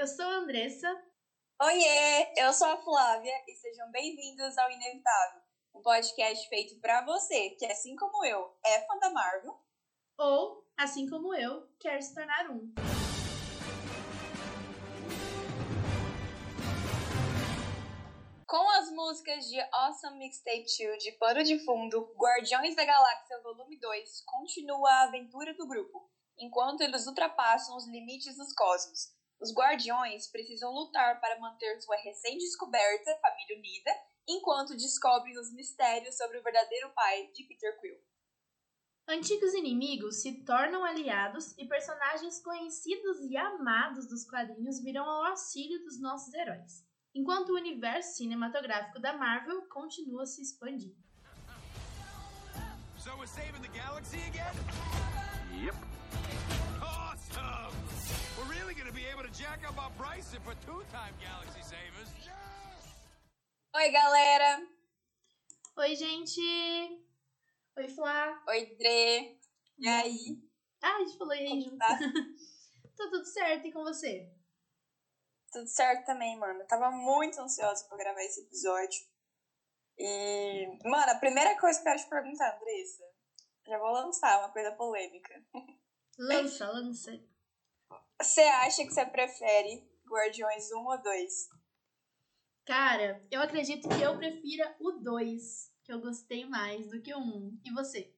eu sou a Andressa. Oiê, eu sou a Flávia e sejam bem-vindos ao Inevitável, um podcast feito para você que, assim como eu, é fã da Marvel. Ou, assim como eu, quer se tornar um. Com as músicas de Awesome Mixtape 2 de pano de fundo, Guardiões da Galáxia Volume 2 continua a aventura do grupo, enquanto eles ultrapassam os limites dos cosmos. Os Guardiões precisam lutar para manter sua recém-descoberta família unida, enquanto descobrem os mistérios sobre o verdadeiro pai de Peter Quill. Antigos inimigos se tornam aliados e personagens conhecidos e amados dos quadrinhos virão ao auxílio dos nossos heróis enquanto o universo cinematográfico da Marvel continua se expandindo. So we're saving the galaxy again? Yep. Oi, galera! Oi, gente! Oi, Flá! Oi, Dre! E aí? Ah, a gente falou e aí junto. Tá? tá tudo certo, e com você? Tudo certo também, mano. Eu tava muito ansiosa pra gravar esse episódio. E, mano, a primeira coisa que eu quero te perguntar, Andressa, já vou lançar uma coisa polêmica. Lança, lança. Você acha que você prefere Guardiões 1 ou 2? Cara, eu acredito que eu prefira o 2, que eu gostei mais do que o 1. E você?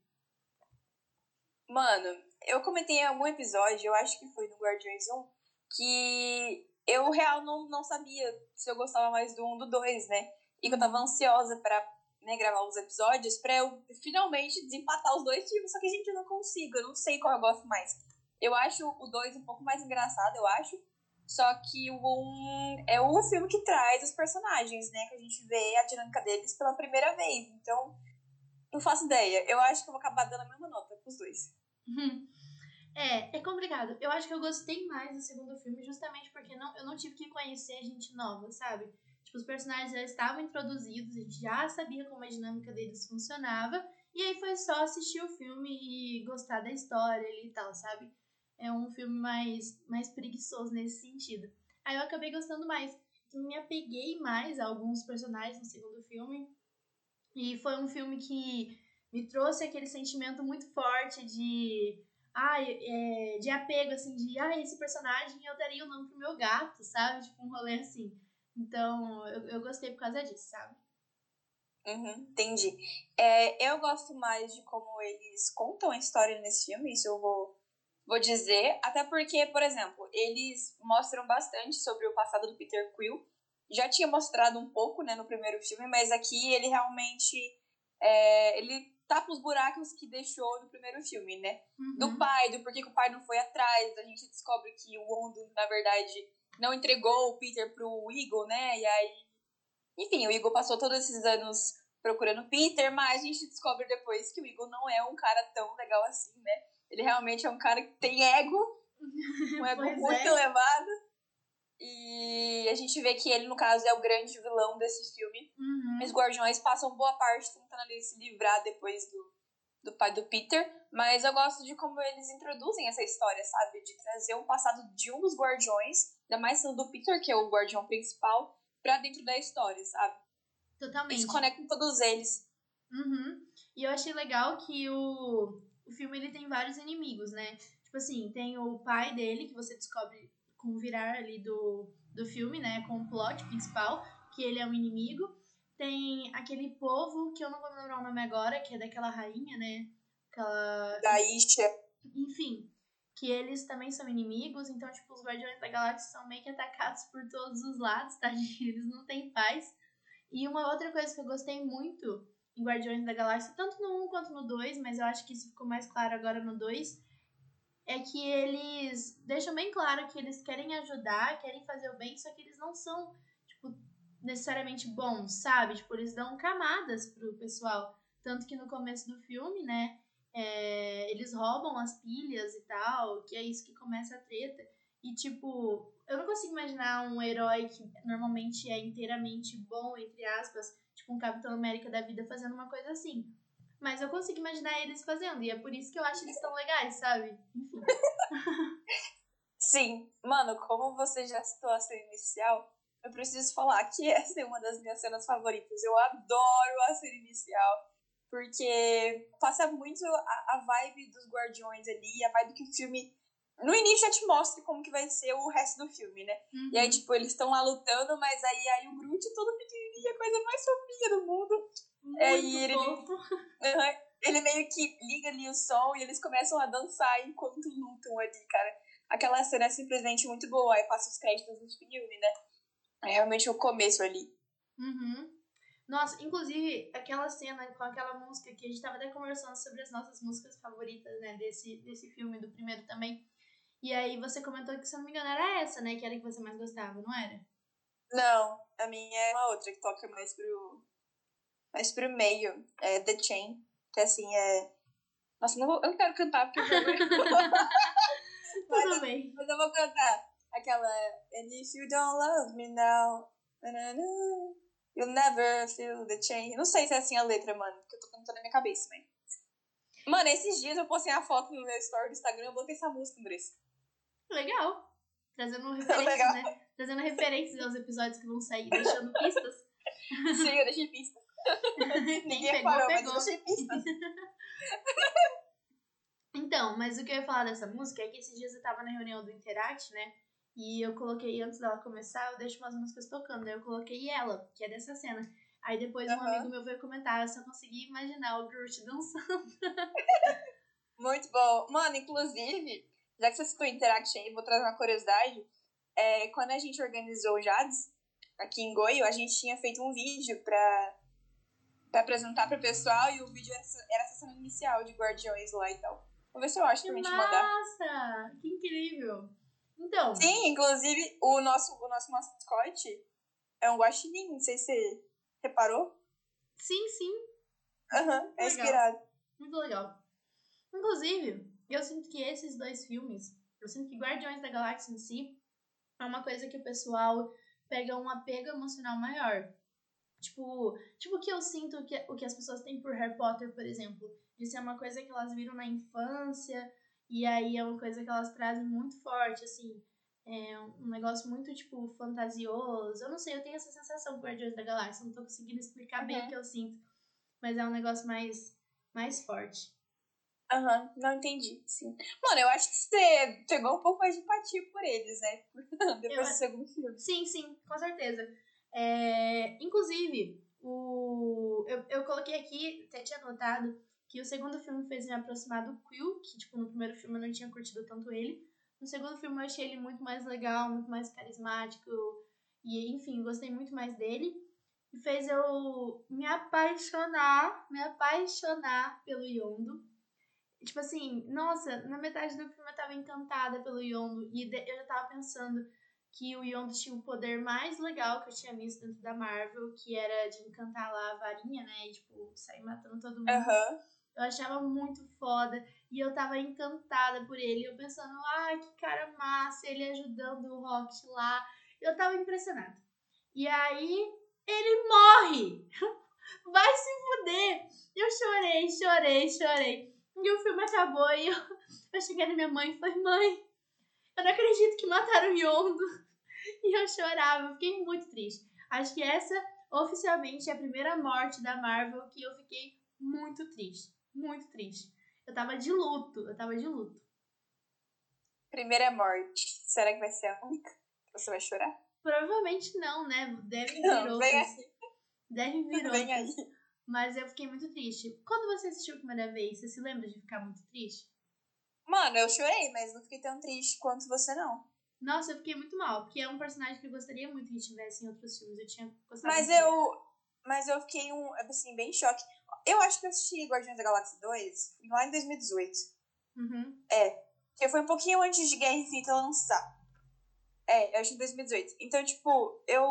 Mano, eu comentei em algum episódio, eu acho que foi no Guardiões 1, que eu, real, não, não sabia se eu gostava mais do um do dois, né? E que eu tava ansiosa pra né, gravar os episódios pra eu finalmente desempatar os dois filmes. Só que, gente, eu não consigo, eu não sei qual eu gosto mais. Eu acho o dois um pouco mais engraçado, eu acho. Só que o um é o filme que traz os personagens, né? Que a gente vê a dinâmica deles pela primeira vez. Então, não faço ideia. Eu acho que eu vou acabar dando a mesma nota pros dois. É, é complicado. Eu acho que eu gostei mais do segundo filme justamente porque não, eu não tive que conhecer gente nova, sabe? Tipo, os personagens já estavam introduzidos, a gente já sabia como a dinâmica deles funcionava, e aí foi só assistir o filme e gostar da história e tal, sabe? É um filme mais, mais preguiçoso nesse sentido. Aí eu acabei gostando mais. Então, me apeguei mais a alguns personagens no segundo filme. E foi um filme que me trouxe aquele sentimento muito forte de ai, é, de apego, assim, de, ah, esse personagem eu daria o nome pro meu gato, sabe? Tipo, um rolê assim. Então, eu, eu gostei por causa disso, sabe? Uhum, entendi. É, eu gosto mais de como eles contam a história nesse filme, isso eu vou, vou dizer. Até porque, por exemplo, eles mostram bastante sobre o passado do Peter Quill. Já tinha mostrado um pouco, né, no primeiro filme, mas aqui ele realmente... É, ele tapa os buracos que deixou no primeiro filme, né? Uhum. Do pai, do porquê que o pai não foi atrás. A gente descobre que o Ondo, na verdade, não entregou o Peter pro Eagle, né? E aí. Enfim, o Eagle passou todos esses anos procurando o Peter, mas a gente descobre depois que o Eagle não é um cara tão legal assim, né? Ele realmente é um cara que tem ego, um ego muito é. elevado. E a gente vê que ele, no caso, é o grande vilão desse filme. Uhum. Os Guardiões passam boa parte tentando ali se livrar depois do, do pai do Peter. Mas eu gosto de como eles introduzem essa história, sabe? De trazer um passado de um dos Guardiões, ainda mais sendo do Peter, que é o Guardião principal, pra dentro da história, sabe? Totalmente. Eles conectam todos eles. Uhum. E eu achei legal que o, o filme ele tem vários inimigos, né? Tipo assim, tem o pai dele, que você descobre com o virar ali do, do filme, né? Com o plot principal, que ele é um inimigo. Tem aquele povo, que eu não vou lembrar o nome agora, que é daquela rainha, né? Aquela... Da Isha. Enfim, que eles também são inimigos, então, tipo, os Guardiões da Galáxia são meio que atacados por todos os lados, tá? Eles não têm paz. E uma outra coisa que eu gostei muito em Guardiões da Galáxia, tanto no 1 quanto no 2, mas eu acho que isso ficou mais claro agora no 2, é que eles deixam bem claro que eles querem ajudar, querem fazer o bem, só que eles não são, tipo, necessariamente bons, sabe? Tipo, eles dão camadas pro pessoal. Tanto que no começo do filme, né, é, eles roubam as pilhas e tal, que é isso que começa a treta. E, tipo, eu não consigo imaginar um herói que normalmente é inteiramente bom, entre aspas, um Capitão América da vida fazendo uma coisa assim. Mas eu consigo imaginar eles fazendo, e é por isso que eu acho eles tão legais, sabe? Enfim. Sim, mano, como você já citou a cena inicial, eu preciso falar que essa é uma das minhas cenas favoritas. Eu adoro a cena inicial, porque passa muito a, a vibe dos Guardiões ali, a vibe que o filme. No início já te mostra como que vai ser o resto do filme, né? Uhum. E aí, tipo, eles estão lá lutando, mas aí, aí o Groot todo pequenininho, a coisa mais fofinha do mundo. Muito aí ele, ele meio que liga ali o som e eles começam a dançar enquanto lutam ali, cara. Aquela cena é simplesmente muito boa. Aí passa os créditos do filme, né? É realmente o começo ali. Uhum. Nossa, inclusive, aquela cena com aquela música que a gente tava até conversando sobre as nossas músicas favoritas, né? Desse, desse filme, do primeiro também. E aí você comentou que, se eu não me engano, era essa, né? Que era a que você mais gostava, não era? Não, a minha é uma outra que toca mais pro. mais pro meio. É The Chain. Que assim é. Nossa, não vou, eu não quero cantar porque eu Tudo mas, bem. Mas eu vou cantar aquela. And if you don't love me now. You'll never feel the change. Não sei se é assim a letra, mano, porque eu tô cantando na minha cabeça, velho. Mano, esses dias eu postei a foto no meu story do Instagram, eu botei essa música, Andressa. Legal. Trazendo referências, Legal. né? Trazendo referências aos episódios que vão sair, deixando pistas. Sim, eu deixei pistas. Ninguém pegou, parou, pegou. mas eu deixei pistas. então, mas o que eu ia falar dessa música é que esses dias eu tava na reunião do Interact, né? E eu coloquei, antes dela começar, eu deixo umas músicas tocando. Aí eu coloquei ela, que é dessa cena. Aí depois uhum. um amigo meu veio comentar, eu só consegui imaginar o Groot dançando. Muito bom. Mano, inclusive, já que você citou Interact aí, vou trazer uma curiosidade. É, quando a gente organizou o Jades, aqui em Goiânia, a gente tinha feito um vídeo pra, pra apresentar pro pessoal e o vídeo era essa cena inicial de Guardiões lá e tal. Vou ver se eu acho que pra gente mandar. Nossa! Que incrível! Então. Sim, inclusive o nosso, o nosso mascote é um guaxinim, não sei se você reparou. Sim, sim. Aham, uhum, é inspirado. Muito legal. Inclusive, eu sinto que esses dois filmes, eu sinto que Guardiões da Galáxia em si é uma coisa que o pessoal pega um apego emocional maior. Tipo, tipo o que eu sinto que o que as pessoas têm por Harry Potter, por exemplo, de ser uma coisa que elas viram na infância e aí é uma coisa que elas trazem muito forte, assim. É um negócio muito, tipo, fantasioso. Eu não sei, eu tenho essa sensação com Guardiões da Galáxia. Não tô conseguindo explicar uhum. bem o que eu sinto. Mas é um negócio mais, mais forte. Aham, uhum, não entendi, sim. Mano, eu acho que você pegou um pouco mais de empatia por eles, né? Depois eu, do segundo filme. Sim, sim, com certeza. É, inclusive, o, eu, eu coloquei aqui, até tinha anotado, que o segundo filme fez me aproximar do Quill, que, tipo, no primeiro filme eu não tinha curtido tanto ele. No segundo filme eu achei ele muito mais legal, muito mais carismático, e, enfim, gostei muito mais dele. E fez eu me apaixonar, me apaixonar pelo Yondo. Tipo assim, nossa, na metade do filme eu tava encantada pelo Yondo, e eu já tava pensando que o Yondo tinha o poder mais legal que eu tinha visto dentro da Marvel, que era de encantar lá a varinha, né? E, tipo, sair matando todo mundo. Uhum. Eu achava muito foda. E eu tava encantada por ele. Eu pensando, ai, que cara massa, ele ajudando o Rocket lá. Eu tava impressionada. E aí, ele morre! Vai se fuder! Eu chorei, chorei, chorei. E o filme acabou e eu, eu cheguei na minha mãe e falei, mãe, eu não acredito que mataram o Yondo. E eu chorava, eu fiquei muito triste. Acho que essa, oficialmente, é a primeira morte da Marvel que eu fiquei muito triste muito triste. Eu tava de luto, eu tava de luto. Primeira morte. Será que vai ser a única? Você vai chorar? Provavelmente não, né? Deve vir não, outras. Deve vir vem. Aí. Mas eu fiquei muito triste. Quando você assistiu a primeira vez, você se lembra de ficar muito triste? Mano, eu chorei, mas não fiquei tão triste quanto você, não. Nossa, eu fiquei muito mal, porque é um personagem que eu gostaria muito que tivesse em outros filmes. Eu tinha gostado Mas eu. Mas eu fiquei um, assim, bem choque. Eu acho que eu assisti Guardiões da Galáxia 2 lá em 2018. Uhum. É. Que foi um pouquinho antes de Guerra Infinita lançar. É, eu acho que em 2018. Então, tipo, eu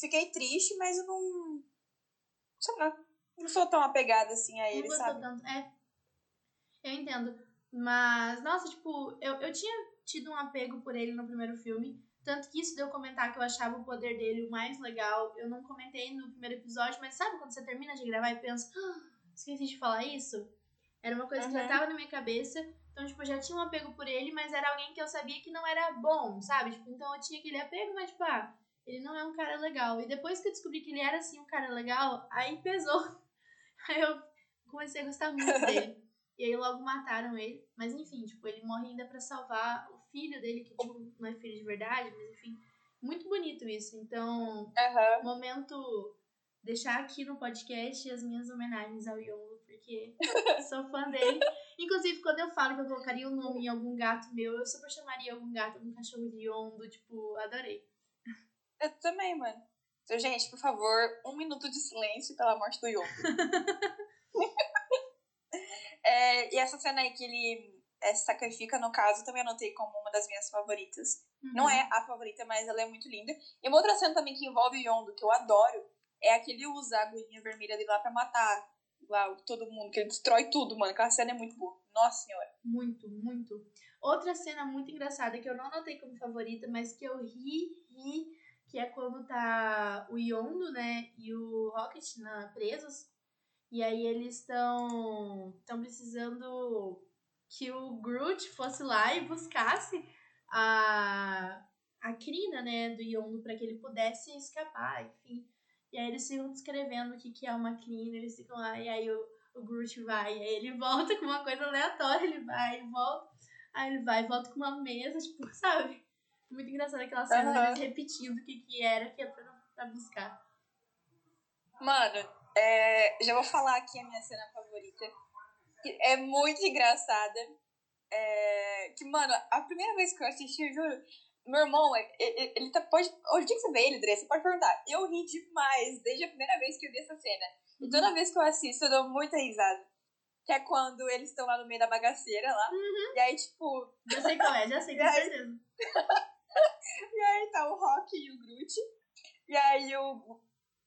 fiquei triste, mas eu não. Sei lá. Não sou tão apegada assim a ele, não sabe? Tanto. É. Eu entendo. Mas, nossa, tipo, eu, eu tinha tido um apego por ele no primeiro filme. Tanto que isso deu comentar que eu achava o poder dele o mais legal. Eu não comentei no primeiro episódio, mas sabe quando você termina de gravar e pensa, ah, esqueci de falar isso? Era uma coisa uhum. que já tava na minha cabeça. Então, tipo, eu já tinha um apego por ele, mas era alguém que eu sabia que não era bom, sabe? Tipo, então eu tinha aquele apego, mas, tipo, ah, ele não é um cara legal. E depois que eu descobri que ele era, assim, um cara legal, aí pesou. Aí eu comecei a gostar muito dele. E aí logo mataram ele. Mas enfim, tipo, ele morre ainda para salvar o filho dele, que tipo, não é filho de verdade, mas enfim. Muito bonito isso. Então, uhum. momento deixar aqui no podcast as minhas homenagens ao Yongo, porque sou fã dele. Inclusive, quando eu falo que eu colocaria o um nome em algum gato meu, eu super chamaria algum gato, algum cachorro de Yondo, tipo, adorei. Eu também, mano. Então, gente, por favor, um minuto de silêncio pela morte do Yondo. é, e essa cena aí que ele é, se sacrifica, no caso, também anotei como uma das minhas favoritas. Uhum. Não é a favorita, mas ela é muito linda. E uma outra cena também que envolve o Yondo, que eu adoro, é a que ele usa a agulhinha vermelha dele lá pra matar lá todo mundo, que ele destrói tudo, mano. Aquela cena é muito boa. Nossa senhora. Muito, muito. Outra cena muito engraçada que eu não anotei como favorita, mas que eu ri, ri, que é quando tá o Yondo, né, e o Rocket na, presos. E aí eles estão estão precisando que o Groot fosse lá e buscasse a a crina, né, do Yondo para que ele pudesse escapar, enfim. E aí eles ficam descrevendo o que, que é uma clean, eles ficam lá, e aí o, o Groot vai, e aí ele volta com uma coisa aleatória, ele vai e volta, aí ele vai e volta com uma mesa, tipo, sabe? Muito engraçado aquela cena uhum. repetindo o que, que era que é pra, pra buscar. Mano, é, já vou falar aqui a minha cena favorita. Que é muito engraçada. É, que, mano, a primeira vez que eu assisti, eu juro, meu irmão, ele, ele tá, pode. Hoje dia que você vê ele, Dre, você pode perguntar. Eu ri demais desde a primeira vez que eu vi essa cena. E toda vez que eu assisto, eu dou muita risada. Que é quando eles estão lá no meio da bagaceira lá. Uhum. E aí, tipo. Já sei qual é, já sei, com certeza. E aí tá o Rock e o Groot. E aí o.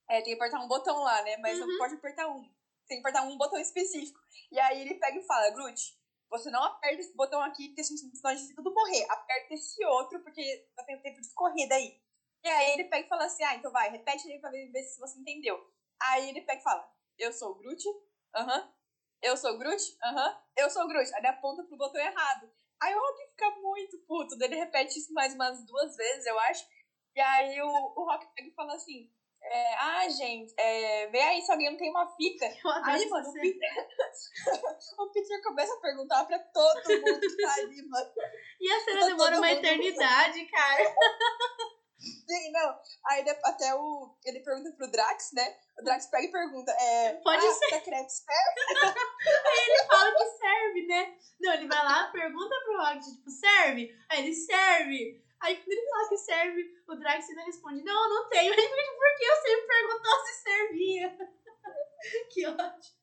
É, tem que apertar um botão lá, né? Mas uhum. não pode apertar um. Tem que apertar um botão específico. E aí ele pega e fala, Groot, você não aperta esse botão aqui, porque senão a gente tudo morrer. Aperta esse outro, porque vai ter tempo de corrida aí. E aí ele pega e fala assim, ah, então vai, repete aí pra ver, ver se você entendeu. Aí ele pega e fala, eu sou o Groot, aham. Uhum. Eu sou o Groot, aham. Uhum. Eu sou o Groot. Aí ele aponta pro botão errado. Aí o Rock fica muito puto. Ele repete isso mais umas duas vezes, eu acho. E aí o, o Rock pega e fala assim, é, ah, gente, é, vê aí se alguém não tem uma fita. Aí, mano, o Peter, o Peter começa a perguntar pra todo mundo que tá ali, mano. E a cena demora uma eternidade, cara. Sim, não. Aí até o. Ele pergunta pro Drax, né? O Drax pega e pergunta: é, Pode ah, ser. Crepe serve? aí ele fala que serve, né? Não, ele vai lá, pergunta pro Rocket, tipo, serve? Aí ele serve. Aí quando ele fala que serve, o Drax ainda responde, não, não tenho. Aí ele porque eu sempre perguntou se servia. que ódio.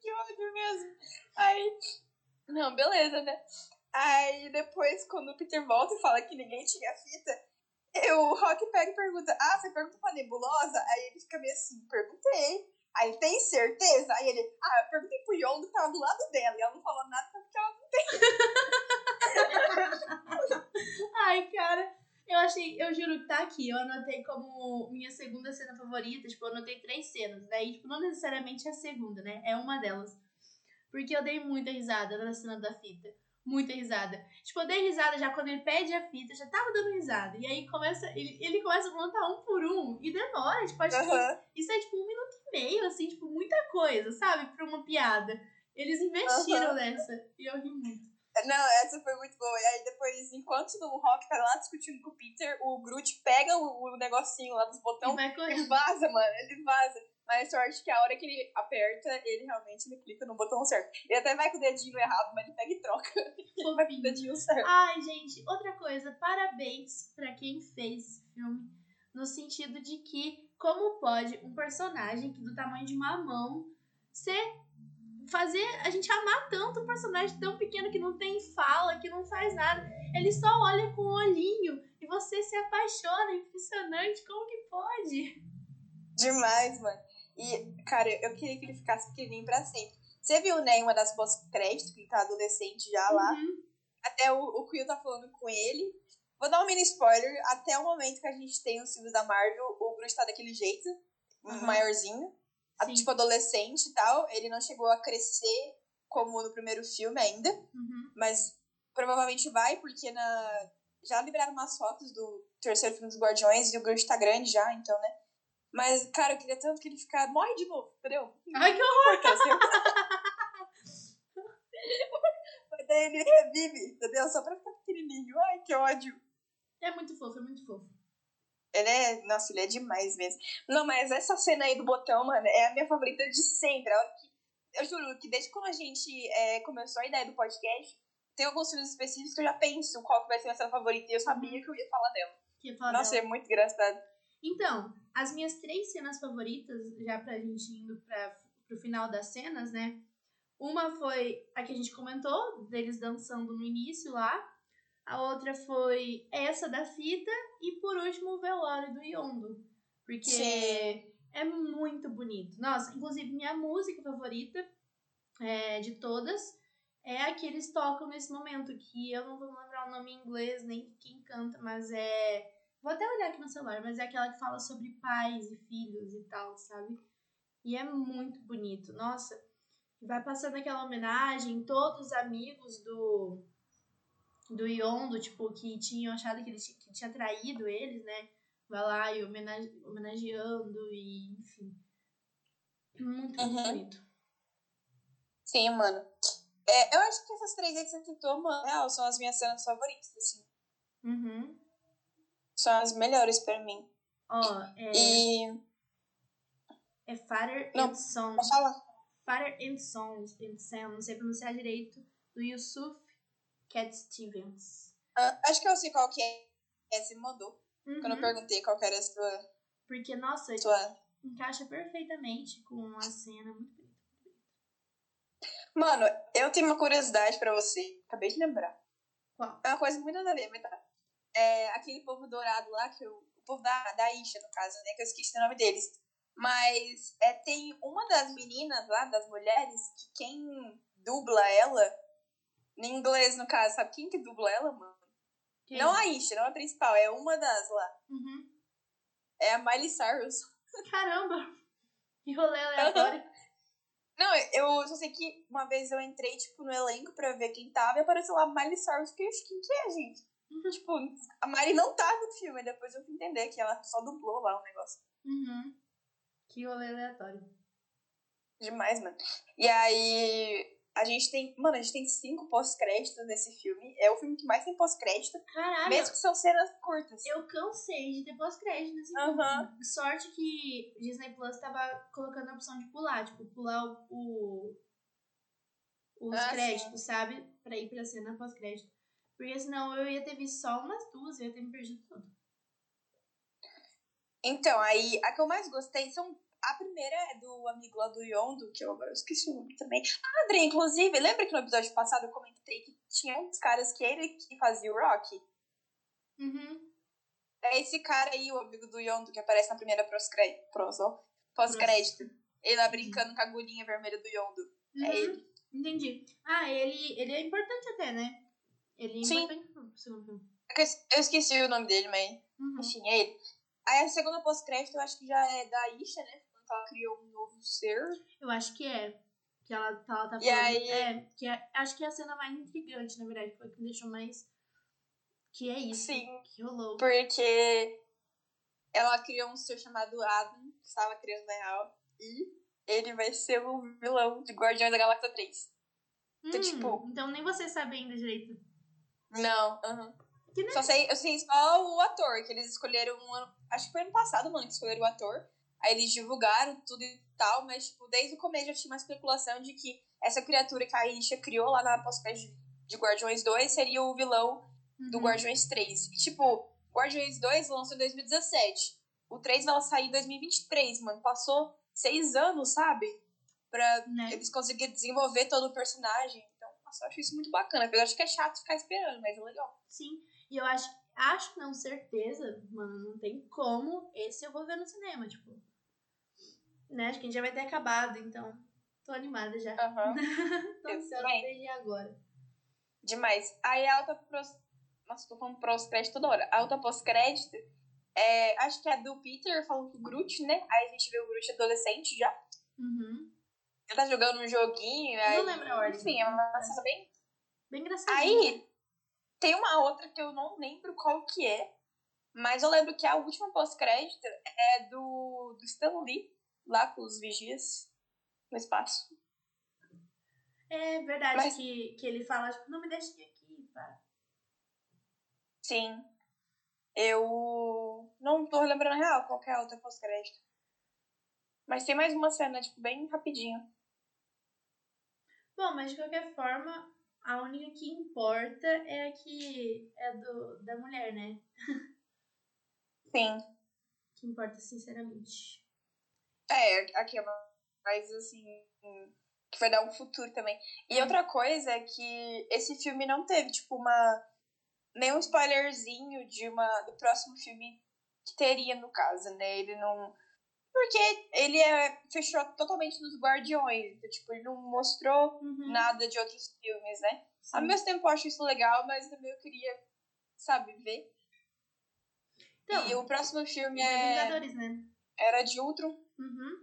Que ódio mesmo. Aí, não, beleza, né? Aí depois, quando o Peter volta e fala que ninguém tinha fita, o Rock pega e pergunta, ah, você perguntou pra Nebulosa? Aí ele fica meio assim, perguntei. Aí tem certeza? Aí ele, ah, eu perguntei pro Yondo que tava do lado dela. E ela não falou nada porque ela não tem. Ai, cara. Eu achei, eu juro que tá aqui. Eu anotei como minha segunda cena favorita. Tipo, eu anotei três cenas. Daí, tipo, não necessariamente é a segunda, né? É uma delas. Porque eu dei muita risada na cena da fita. Muita risada. Tipo, eu dei risada já quando ele pede a fita, já tava dando risada. E aí começa. Ele, ele começa a contar um por um. E demora. Tipo, acho uhum. que isso é tipo um minuto e meio, assim, tipo, muita coisa, sabe? Pra uma piada. Eles investiram uhum. nessa. E eu ri muito. Não, essa foi muito boa. E aí depois, enquanto o Rock tá lá discutindo com o Peter, o Groot pega o, o negocinho lá dos botões e vaza, mano. Ele vaza. Mas sorte que a hora que ele aperta, ele realmente ele clica no botão certo. Ele até vai com o dedinho errado, mas ele pega e troca. Ele vai com o dedinho certo. Ai, gente, outra coisa, parabéns pra quem fez esse filme. No sentido de que, como pode um personagem que do tamanho de uma mão ser fazer a gente amar tanto um personagem tão pequeno que não tem fala, que não faz nada. Ele só olha com o olhinho e você se apaixona. Impressionante, como que pode? Demais, mano. E, cara, eu queria que ele ficasse pequenininho pra sempre. Você viu, né, uma das pós-créditos, que ele tá adolescente já lá. Uhum. Até o, o Quill tá falando com ele. Vou dar um mini spoiler. Até o momento que a gente tem os filmes da Marvel, o Bruce tá daquele jeito, uhum. maiorzinho. Sim. tipo, adolescente e tal, ele não chegou a crescer como no primeiro filme ainda, Uhum. mas provavelmente vai, porque na... já liberaram umas fotos do terceiro filme dos Guardiões e o Groot tá grande já, então, né? Mas, cara, eu queria tanto que ele ficar. Morre de novo, entendeu? Ai, que horror! Porque assim. Mas daí ele revive, entendeu? Só pra ficar pequenininho. Ai, que ódio. É muito fofo, é muito fofo. Ele é. Nossa, ele é demais mesmo. Não, mas essa cena aí do botão, mano, é a minha favorita de sempre. A hora que... Eu juro que desde quando a gente é, começou a ideia do podcast, tem alguns filmes específicos que eu já penso qual que vai ser a minha cena favorita e eu sabia que eu ia falar dela. Que ia falar Nossa, dela. é muito engraçado. Então, as minhas três cenas favoritas, já pra gente indo pra, pro final das cenas, né? Uma foi a que a gente comentou, deles dançando no início lá. A outra foi essa da fita. E por último, o velório do Yondo. Porque Sim. é muito bonito. Nossa, inclusive minha música favorita é, de todas é a que eles tocam nesse momento. Que eu não vou lembrar o nome em inglês, nem quem canta, mas é. Vou até olhar aqui no celular, mas é aquela que fala sobre pais e filhos e tal, sabe? E é muito bonito. Nossa, vai passando aquela homenagem, todos os amigos do do Yondo, tipo, que tinham achado que ele que tinha traído eles, né? Vai lá e homenage- homenageando e, enfim. Muito, muito Uhum. bonito. Sim, mano. É, eu acho que essas três aí que você citou, mano, real, são as minhas cenas favoritas, assim. Uhum. São as melhores pra mim. Ó, é, E. é Father Não, and Son. Posso falar? Father and Sons, and Sam, não sei pronunciar direito, do Yusuf Cat Stevens. Ah, acho que eu sei qual que é. É, você mandou. Quando eu Uhum. perguntei qual que era a sua. Porque, nossa, sua... encaixa perfeitamente com a cena, muito bonita. Mano, eu tenho uma curiosidade pra você. Acabei de lembrar. Qual? É uma coisa muito nada a ver, mas tá. É aquele povo dourado lá, que eu, o povo da, da Isha, no caso, né? Que eu esqueci o nome deles. Mas é, tem uma das meninas lá, das mulheres, que quem dubla ela, em inglês no caso, sabe quem que dubla ela, mano? Quem? Não a Isha, não a principal, é uma das lá. Uhum. É a Miley Cyrus. Caramba! Que rolê aleatório. Não, eu só sei que uma vez eu entrei, tipo, no elenco pra ver quem tava e apareceu lá Miley Cyrus. Fiquei, "Oxe, quem que é, gente? Uhum. Tipo, a Miley não tá no filme. Depois eu fui entender que ela só dublou lá o negócio. Uhum. Que rolê aleatório. Demais, mano. E aí, a gente tem... Mano, a gente tem cinco pós-créditos nesse filme. É o filme que mais tem pós-crédito. Caralho, Mesmo que são cenas curtas. eu cansei de ter pós-crédito nesse filme. Sorte que Disney Plus tava colocando a opção de pular, tipo, pular o, o- os Ah, sim. créditos, sabe? Pra ir pra cena pós-crédito. Porque senão eu ia ter visto só umas duas, eu ia ter me perdido tudo. Então, aí, a que eu mais gostei são... A primeira é do amigo lá do Yondo, que eu agora esqueci o nome também. Ah, André, inclusive, lembra que no episódio passado eu comentei que tinha uns caras que ele que fazia o Rock? Uhum. É esse cara aí, o amigo do Yondo, que aparece na primeira pós-crédito. Pós. Ele lá brincando com a agulhinha vermelha do Yondo. Uhum. É ele. Entendi. Ah, ele, ele é importante até, né? Ele é Sim. importante segundo filme. É que Eu es- eu esqueci o nome dele, mas Uhum. enfim, é ele. Aí a segunda pós-crédito eu acho que já é da Isha, né? Quando ela criou um novo ser. Eu acho que é. Que ela, tá- ela tá falando. E aí- É, que é, acho que é a cena mais intrigante, na verdade. Foi que me deixou mais. Que é isso. Sim. Que rolou. Porque ela criou um ser chamado Adam, que estava criando na real. E ele vai ser o vilão de Guardiões da Galáxia 3. Hum, tipo- Então nem você sabe ainda direito. Não, aham. Nem- Só sei, eu sei só o ator, que eles escolheram um ano. Acho que foi ano passado, mano, que escolheram o ator. Aí eles divulgaram tudo e tal, mas, tipo, desde o começo já tinha uma especulação de que essa criatura que a Isha criou lá na pós-crédito de Guardiões 2 seria o vilão do Uhum. Guardiões 3. E, tipo, Guardiões 2 lançou em 2017. O 3 vai sair em 2023, mano. Passou seis anos, sabe? Pra Né? eles conseguirem desenvolver todo o personagem. Eu acho isso muito bacana. Apesar de que é chato ficar esperando, mas é legal. Sim. E eu acho, acho não, certeza, mano, não tem como. Esse eu vou ver no cinema, tipo. Né? Acho que a gente já vai ter acabado, então. Tô animada já. Aham. Tô eu ansiosa desde agora. Demais. Aí a alta pros... Nossa, tô falando pós-crédito toda hora. A alta pós-crédito, é, acho que é do Peter falando com o Groot, né? Aí a gente vê o Groot adolescente já. Uhum. Ela tá jogando um joguinho. Aí, não lembro a ordem. Enfim, é uma cena bem. Bem engraçadinho. Aí, tem uma outra que eu não lembro qual que é. Mas eu lembro que a última pós-crédito é do, do Stan Lee, lá com os vigias no espaço. É verdade Mas- que, que ele fala, tipo, não me deixe aqui, pá. Sim. Eu não tô lembrando real qual é a outra pós-crédito. Mas tem mais uma cena, tipo, bem rapidinho. Bom, mas de qualquer forma, a única que importa é a que é do, da mulher, né? Sim. Que importa sinceramente. É, aqui é uma mais assim. Que vai dar um futuro também. E outra coisa é que esse filme não teve, tipo, uma. nenhum spoilerzinho de uma, do próximo filme que teria, no caso, né? Ele não. Porque ele é, fechou totalmente nos Guardiões. Então, tipo, ele não mostrou Uhum. nada de outros filmes, né? Sim. Ao mesmo tempo eu acho isso legal, mas também eu queria, sabe, ver. Então, e o próximo filme é é. Vingadores, né? Era de Ultron. Uhum.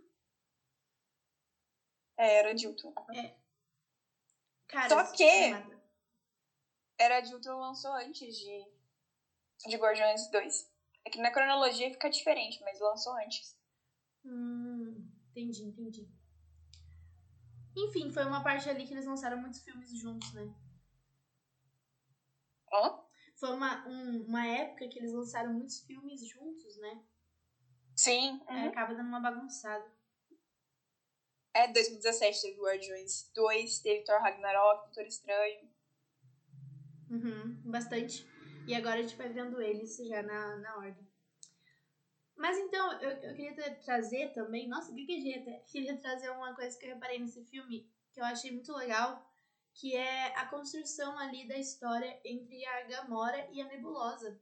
É, era de Ultron. Cara, Só que- nada. Era de Ultron lançou antes de, de Guardiões 2. É que na cronologia fica diferente, mas lançou antes. Hum, entendi, entendi. Enfim, foi uma parte ali que eles lançaram muitos filmes juntos, né? Hã? Foi uma, um- uma época que eles lançaram muitos filmes juntos, né? Sim. Aí acaba dando uma bagunçada. É, 2017 teve Guardiões 2, teve Thor Ragnarok, Doutor Estranho. Uhum, bastante. E agora a gente vai vendo eles já na, na ordem. Mas então, eu, eu queria tra- trazer também. Nossa, que que até Queria trazer uma coisa que eu reparei nesse filme que eu achei muito legal, que é a construção ali da história entre a Gamora e a Nebulosa.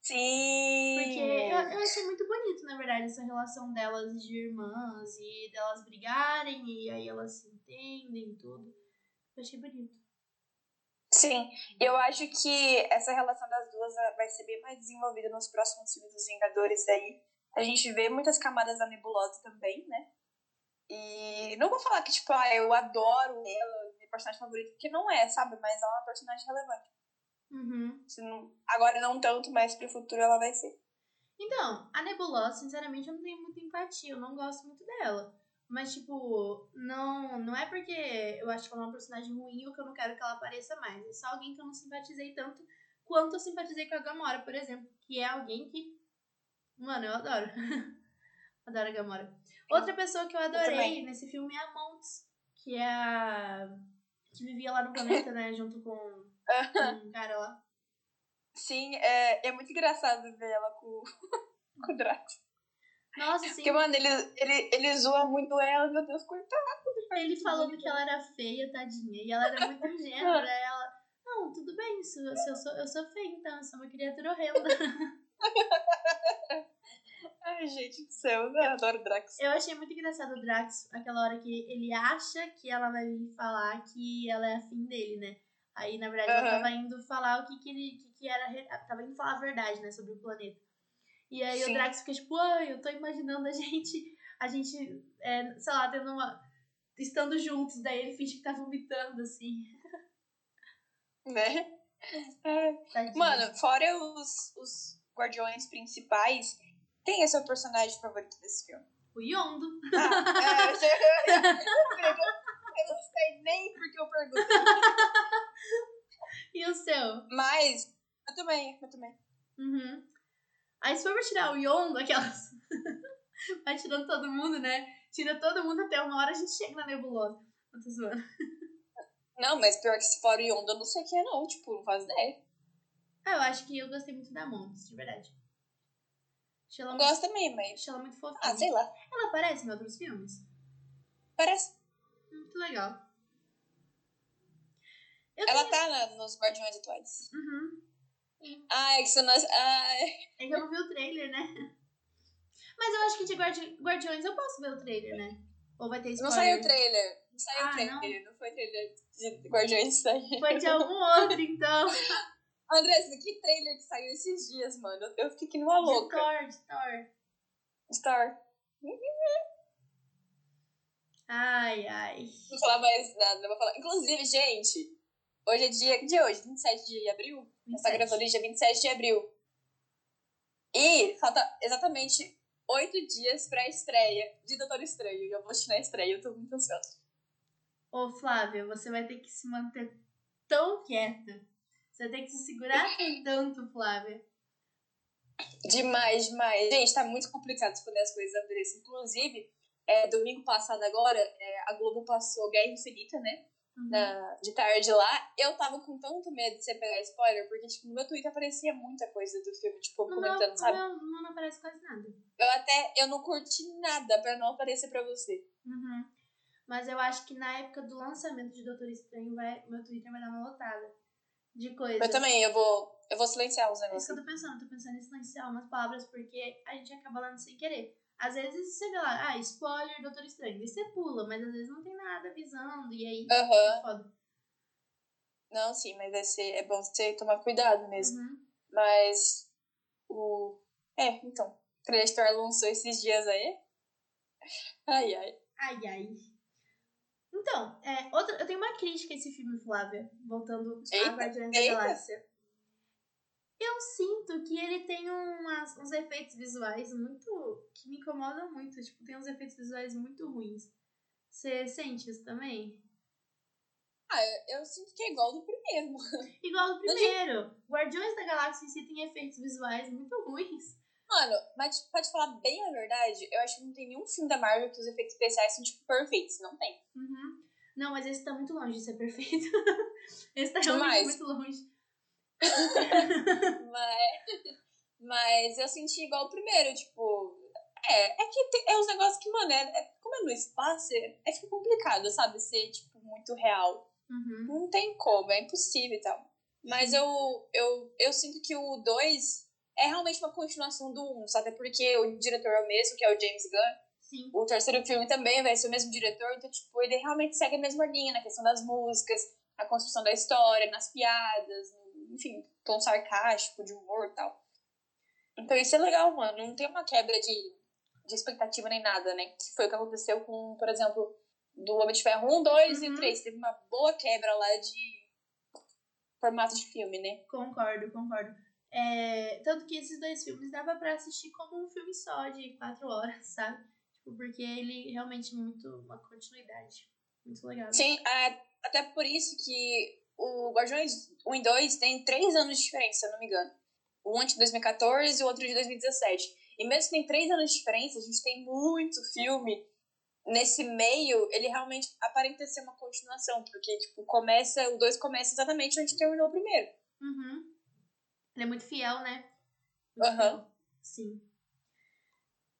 Sim! Porque eu, eu achei muito bonito, na verdade, essa relação delas de irmãs e delas brigarem e aí elas se entendem e tudo. Eu achei bonito. Sim, eu acho que essa relação das duas ah, vai ser bem mais desenvolvida nos próximos filmes dos Vingadores aí. A gente vê muitas camadas da Nebulosa também, né? E não vou falar que, tipo, ah, eu adoro ela, minha personagem favorita, porque não é, sabe? Mas ela é uma personagem relevante. Uhum. Não- agora não tanto, mas pro futuro ela vai ser. Então, a Nebulosa, sinceramente, eu não tenho muita empatia, eu não gosto muito dela. Mas, tipo, não, não é porque eu acho que ela é uma personagem ruim ou que eu não quero que ela apareça mais. É só alguém que eu não simpatizei tanto quanto eu simpatizei com a Gamora, por exemplo. Que é alguém que. Mano, eu adoro. adoro a Gamora. Outra pessoa que eu adorei também. nesse filme é a Montes, que é a. que vivia lá no planeta, né? Junto com, com um cara lá. Sim, é, é muito engraçado ver ela com, com o Drax. Nossa, assim. Porque, mano, ele, ele, ele zoa muito ela, meu Deus, coitado. Ele falando que ela era feia, tadinha. E ela era muito ingênua. ela, não, tudo bem, se eu, sou, eu sou feia, então, eu sou uma criatura horrenda. Ai, gente do céu, eu adoro o Drax. Eu achei muito engraçado o Drax, aquela hora que ele acha que ela vai vir falar que ela é afim dele, né? Aí, na verdade, ela Aham. tava indo falar o que que ele que, que era. Tava indo falar a verdade, né, sobre o planeta. E aí Sim. o Drax fica tipo, ai, eu tô imaginando a gente, a gente, é, sei lá, tendo uma. estando juntos, daí ele finge que tá vomitando, assim. Né? É. Mano, fora os, os guardiões principais, quem é seu personagem favorito desse filme? O Yondo. Ah, é, eu, eu não sei nem porque eu perguntei. E o seu? Mas, eu também, eu também. Uhum. Aí se for pra tirar o Yondo, aquelas. Vai tirando todo mundo, né? Tira todo mundo até uma hora a gente chega na nebulosa. Eu tô zoando. Não, mas pior que se for o Yondo, eu não sei quem é não, tipo, não faz ideia. Ah, eu acho que eu gostei muito da Montes, de verdade. Achei ela, muito, gosto também, mas... achei ela muito fofinha. Ah, sei lá. Ela aparece em outros filmes? Parece... Muito legal. Eu Ela tá na- nos Guardiões atuais. Uhum. Ai, que você não... Ai... É que eu não vi o trailer, né? Mas eu acho que de Guardi Guardiões eu posso ver o trailer, né? Ou vai ter Não spoiler? saiu o trailer. Não saiu Ah, o trailer. Não? foi trailer de Guardiões isso aí. Foi de algum outro, então. Andressa, que trailer que saiu esses dias, mano? Eu- fiquei que nem uma De louca. Thor, de Thor. Star. Ai, ai. Não vou falar mais nada, não vou falar. Inclusive, gente, hoje é dia. Que dia é hoje? 27 de abril? 27. Você tá gravando dia 27 de abril. E falta exatamente oito dias pra estreia de Doutor Estranho. E eu vou assistir na estreia, eu tô muito ansiosa. Ô, Flávia, você vai ter que se manter tão quieta. Você tem que se segurar tanto, Flávia. Demais, demais. Gente, tá muito complicado esconder as coisas, Andressa. Inclusive, é, domingo passado agora, é, a Globo passou Guerra Infinita, né? Uhum. Na, de tarde lá. Eu tava com tanto medo de você pegar spoiler, porque, tipo, no meu Twitter aparecia muita coisa do filme, tipo, não, comentando, não, sabe? Não, não aparece quase nada. Eu até, eu não curti nada pra não aparecer pra você. Uhum. Mas eu acho que na época do lançamento de Doutor Estranho, vai, meu Twitter vai dar uma lotada de coisas. Eu também, eu vou, eu vou silenciar os negócios. É isso que eu tô pensando, tô pensando em silenciar umas palavras, porque a gente acaba lendo sem querer. Às vezes você vê lá, ah, spoiler, Doutor Estranho. E você pula, mas às vezes não tem nada avisando, e aí uhum. é foda. Não, sim, mas vai ser, é bom você tomar cuidado mesmo. Uhum. Mas o. É, então. Creditor lançou esses dias aí. Ai, ai. Ai, ai. Então, é, outra, eu tenho uma crítica a esse filme, Flávia, voltando eita, a Guardiões da Galáxia. Eu sinto que ele tem umas, uns efeitos visuais muito. que me incomodam muito. Tipo, tem uns efeitos visuais muito ruins. Você sente isso também? Ah, eu, eu, sinto que é igual do primeiro. Igual do primeiro. Gente... Guardiões da Galáxia em si tem efeitos visuais muito ruins. Mano, mas pode falar bem a verdade, eu acho que não tem nenhum filme da Marvel que os efeitos especiais são, tipo, perfeitos. Não tem. Uhum. Não, mas esse tá muito longe de ser perfeito. esse tá realmente muito longe. mas, mas eu senti igual o primeiro, tipo. É, é que tem, é uns negócios que, mano, é, é, como é no espaço, é, é fica complicado, sabe? Ser, tipo, muito real. Uhum. Não tem como, é impossível e tal. Mas eu, eu, eu sinto que o 2 é realmente uma continuação do 1, um, sabe? Porque o diretor é o mesmo, que é o James Gunn. Sim. O terceiro filme também vai ser o mesmo diretor, então, tipo, ele realmente segue a mesma linha na questão das músicas, a construção da história, nas piadas, enfim, tom sarcástico, de humor e tal. Então isso é legal, mano. Não tem uma quebra de, de expectativa nem nada, né? Que foi o que aconteceu com, por exemplo, do Homem de Ferro 1, 2 uhum. e 3. Teve uma boa quebra lá de formato de filme, né? Concordo, concordo. É, tanto que esses dois filmes dava para assistir como um filme só de quatro horas, sabe? Tipo, porque ele realmente é muito uma continuidade. Muito legal. Sim, é, até por isso que o Guardiões 1 e 2 tem três anos de diferença, se eu não me engano. Um de 2014 e o outro de 2017. E mesmo que tem três anos de diferença, a gente tem muito filme nesse meio, ele realmente aparenta ser uma continuação, porque, tipo, começa, o 2 começa exatamente onde terminou o primeiro. Uhum. Ele é muito fiel, né? Aham. Uhum. Sim.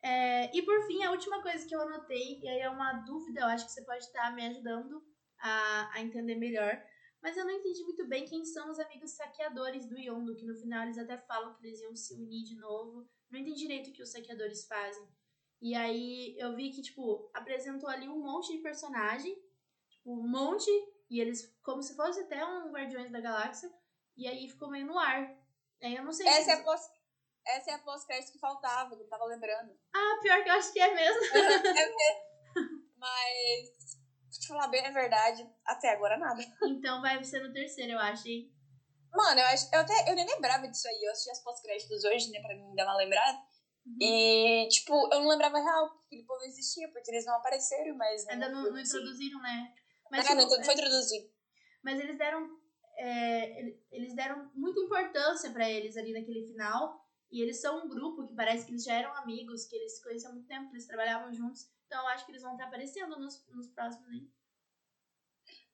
É, e por fim, a última coisa que eu anotei, e aí é uma dúvida, eu acho que você pode estar me ajudando a, a entender melhor, mas eu não entendi muito bem quem são os amigos saqueadores do Yondo, que no final eles até falam que eles iam se unir de novo. Não entendi direito o que os saqueadores fazem. E aí eu vi que, tipo, apresentou ali um monte de personagem, tipo, um monte, e eles, como se fosse até um Guardiões da Galáxia, e aí ficou meio no ar. Aí eu não sei. Essa, é, a pós... Essa é a pós-crédito que faltava, eu tava lembrando. Ah, pior que eu acho que é mesmo. é mesmo. Mas, falar bem a verdade, até agora nada. Então vai ser no terceiro, eu acho, hein? Mano, eu, acho, eu, até, eu nem lembrava disso aí. Eu assisti as pós-créditos hoje, né, pra me dar uma lembrada. Uhum. E, tipo, eu não lembrava real que aquele povo existia, porque eles não apareceram, mas. Ainda não, não introduziram, né? Mas, é, tipo, não foi introduzido. Mas eles deram. É, eles deram muita importância para eles ali naquele final. E eles são um grupo que parece que eles já eram amigos, que eles se conheciam há muito tempo, que eles trabalhavam juntos. Então eu acho que eles vão estar aparecendo nos, nos próximos, hein?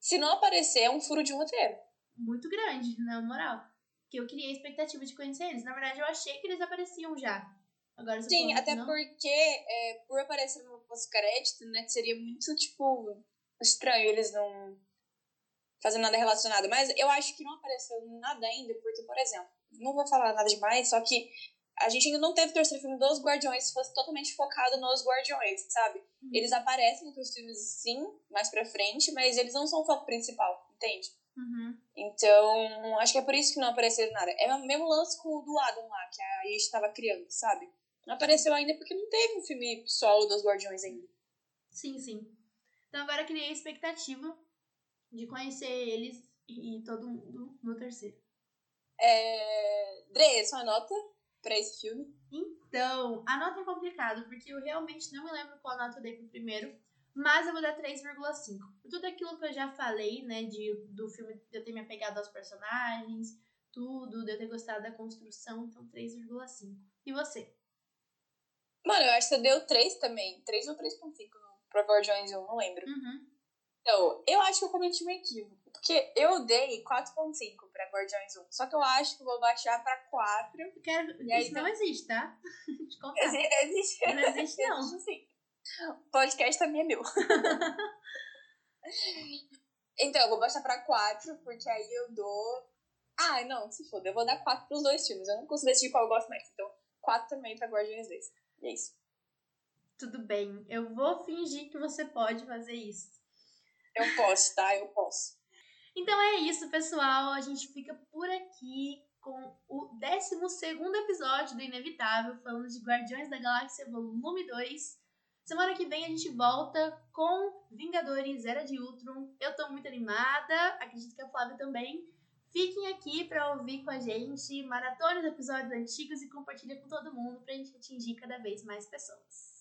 Se não aparecer, é um furo de roteiro. Muito grande, na moral. Que eu criei a expectativa de conhecer eles. Na verdade, eu achei que eles apareciam já. Agora, Sim, até não. porque é, por aparecer no pós-crédito, né, seria muito, tipo, estranho eles não fazendo nada relacionado. Mas eu acho que não apareceu nada ainda, porque, por exemplo, não vou falar nada demais, só que a gente ainda não teve o terceiro filme dos Guardiões se fosse totalmente focado nos Guardiões, sabe? Uhum. Eles aparecem nos filmes, sim, mais pra frente, mas eles não são o foco principal, entende? Uhum. Então, acho que é por isso que não apareceu nada. É o mesmo lance com o do Adam lá, que a gente estava criando, sabe? Não apareceu ainda porque não teve um filme solo dos Guardiões ainda. Sim, sim. Então agora eu criei a expectativa de conhecer eles e todo mundo no terceiro. É... Dre, sua nota pra esse filme? Então, a nota é complicado, porque eu realmente não me lembro qual nota eu dei pro primeiro, mas eu vou dar 3,5. Por tudo aquilo que eu já falei, né, de, do filme, de eu ter me apegado aos personagens, tudo, de eu ter gostado da construção, então 3,5. E você? Mano, eu acho que você deu 3 também. 3 ou 3.5 pro Guardiões 1, não lembro. Uhum. Então, eu acho que eu cometi um equívoco. Porque eu dei 4.5 pra Guardiões 1. Só que eu acho que vou baixar pra 4. Eu quero... Isso não existe, tá? Te contar. Existe, existe. Não existe, não. Existe sim. O podcast também é meu. então, eu vou baixar pra 4, porque aí eu dou. Ah, não, se foda, eu vou dar 4 pros dois filmes. Eu não consigo decidir qual eu gosto mais. Então, 4 também pra Guardiões 2. E é isso. Tudo bem, eu vou fingir que você pode fazer isso. Eu posso, tá? Eu posso. Então é isso, pessoal. A gente fica por aqui com o 12 episódio do Inevitável, falando de Guardiões da Galáxia Volume 2. Semana que vem a gente volta com Vingadores Era de Ultron. Eu tô muito animada, acredito que a Flávia também. Fiquem aqui para ouvir com a gente, maratone os episódios antigos e compartilha com todo mundo pra gente atingir cada vez mais pessoas.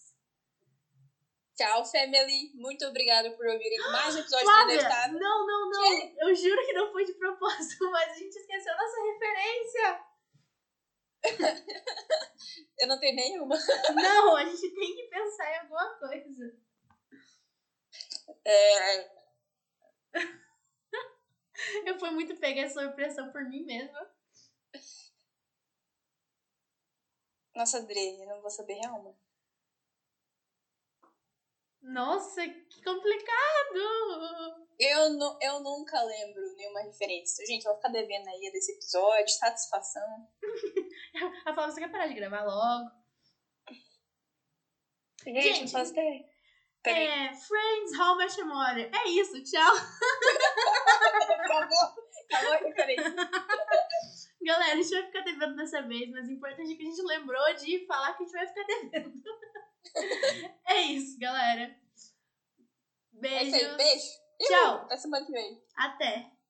Tchau, family. Muito obrigada por ouvirem mais um episódio Flávia, do Inevitável. não, não, não. Eu juro que não foi mas a gente esqueceu nossa referência. Eu não tenho nenhuma. Não, a gente tem que pensar em alguma coisa. É... Eu fui muito pega sob pressão por mim mesma. Nossa, Dre, eu não vou saber nenhuma. Nossa, que complicado! Eu, nu- eu nunca lembro nenhuma referência. Gente, eu vou ficar devendo aí desse episódio, satisfação. A Flávia, você quer parar de gravar logo? Gente, Gente, faço ideia. Peraí. É, Friends, How Much More. É isso, tchau. Acabou, acabou a referência. Galera, a gente vai ficar devendo dessa vez, mas o importante é que a gente lembrou de falar que a gente vai ficar devendo. É isso, galera. É Beijos. isso aí, beijo. Tchau. Até semana que vem. Até.